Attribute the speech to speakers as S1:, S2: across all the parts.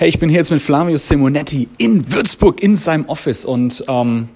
S1: Hey, ich bin hier jetzt mit Flavio Simonetti in Würzburg in seinem Office und ähm,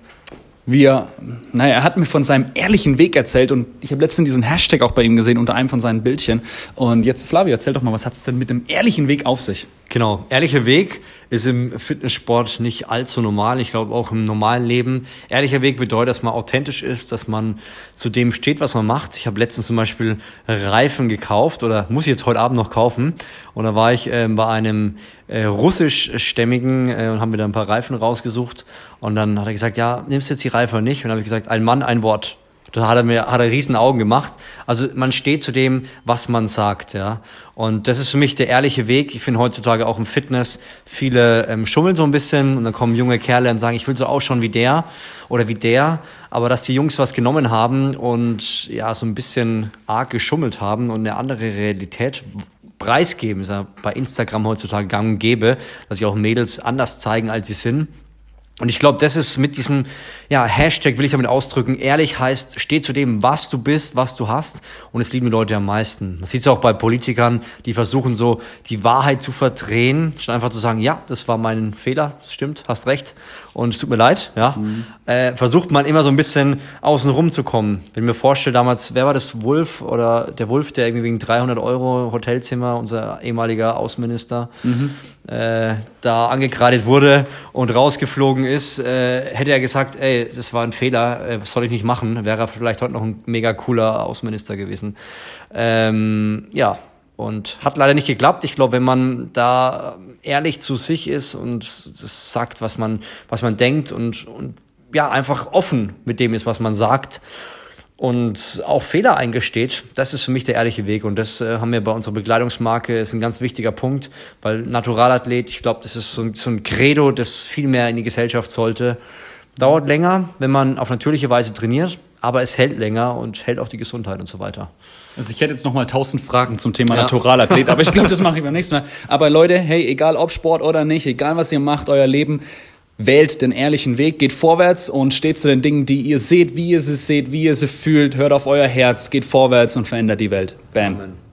S1: wir, naja, er hat mir von seinem ehrlichen Weg erzählt und ich habe letztens diesen Hashtag auch bei ihm gesehen unter einem von seinen Bildchen. Und jetzt, Flavio, erzähl doch mal, was hat es denn mit dem ehrlichen Weg auf sich?
S2: Genau, ehrlicher Weg ist im Fitnesssport nicht allzu normal. Ich glaube auch im normalen Leben. Ehrlicher Weg bedeutet, dass man authentisch ist, dass man zu dem steht, was man macht. Ich habe letztens zum Beispiel Reifen gekauft oder muss ich jetzt heute Abend noch kaufen. Und da war ich äh, bei einem äh, russischstämmigen äh, und haben mir da ein paar Reifen rausgesucht. Und dann hat er gesagt, ja, nimmst jetzt die Reifen nicht? Und dann habe ich gesagt, ein Mann, ein Wort. Da hat er mir hat er riesen Augen gemacht. Also man steht zu dem, was man sagt, ja. Und das ist für mich der ehrliche Weg. Ich finde heutzutage auch im Fitness viele ähm, schummeln so ein bisschen und dann kommen junge Kerle und sagen, ich will so ausschauen wie der oder wie der. Aber dass die Jungs was genommen haben und ja so ein bisschen arg geschummelt haben und eine andere Realität preisgeben, ist ja bei Instagram heutzutage gang und gäbe, dass sich auch Mädels anders zeigen, als sie sind. Und ich glaube, das ist mit diesem ja, Hashtag, will ich damit ausdrücken, ehrlich heißt, steh zu dem, was du bist, was du hast. Und es lieben die Leute am meisten. Man sieht es auch bei Politikern, die versuchen so, die Wahrheit zu verdrehen, statt einfach zu sagen, ja, das war mein Fehler, das stimmt, hast recht und es tut mir leid, ja. Mhm. Äh, versucht man immer so ein bisschen außen rum zu kommen. Wenn ich mir vorstelle, damals, wer war das, Wolf oder der Wolf, der irgendwie wegen 300 Euro Hotelzimmer, unser ehemaliger Außenminister, mhm. Äh, da angekreidet wurde und rausgeflogen ist, äh, hätte er gesagt, ey, das war ein Fehler, äh, was soll ich nicht machen, wäre er vielleicht heute noch ein mega cooler Außenminister gewesen. Ähm, ja, und hat leider nicht geklappt. Ich glaube, wenn man da ehrlich zu sich ist und das sagt, was man, was man denkt und, und ja, einfach offen mit dem ist, was man sagt und auch Fehler eingesteht, das ist für mich der ehrliche Weg. Und das äh, haben wir bei unserer Bekleidungsmarke, ist ein ganz wichtiger Punkt, weil Naturalathlet, ich glaube, das ist so, so ein Credo, das viel mehr in die Gesellschaft sollte. Dauert länger, wenn man auf natürliche Weise trainiert, aber es hält länger und hält auch die Gesundheit und so weiter.
S1: Also ich hätte jetzt noch mal tausend Fragen zum Thema ja. Naturalathlet, aber ich glaube, das mache ich beim nächsten Mal. Aber Leute, hey, egal ob Sport oder nicht, egal was ihr macht, euer Leben, wählt den ehrlichen Weg, geht vorwärts und steht zu den Dingen, die ihr seht, wie ihr sie seht, wie ihr sie fühlt, hört auf euer Herz, geht vorwärts und verändert die Welt. Bam. Amen.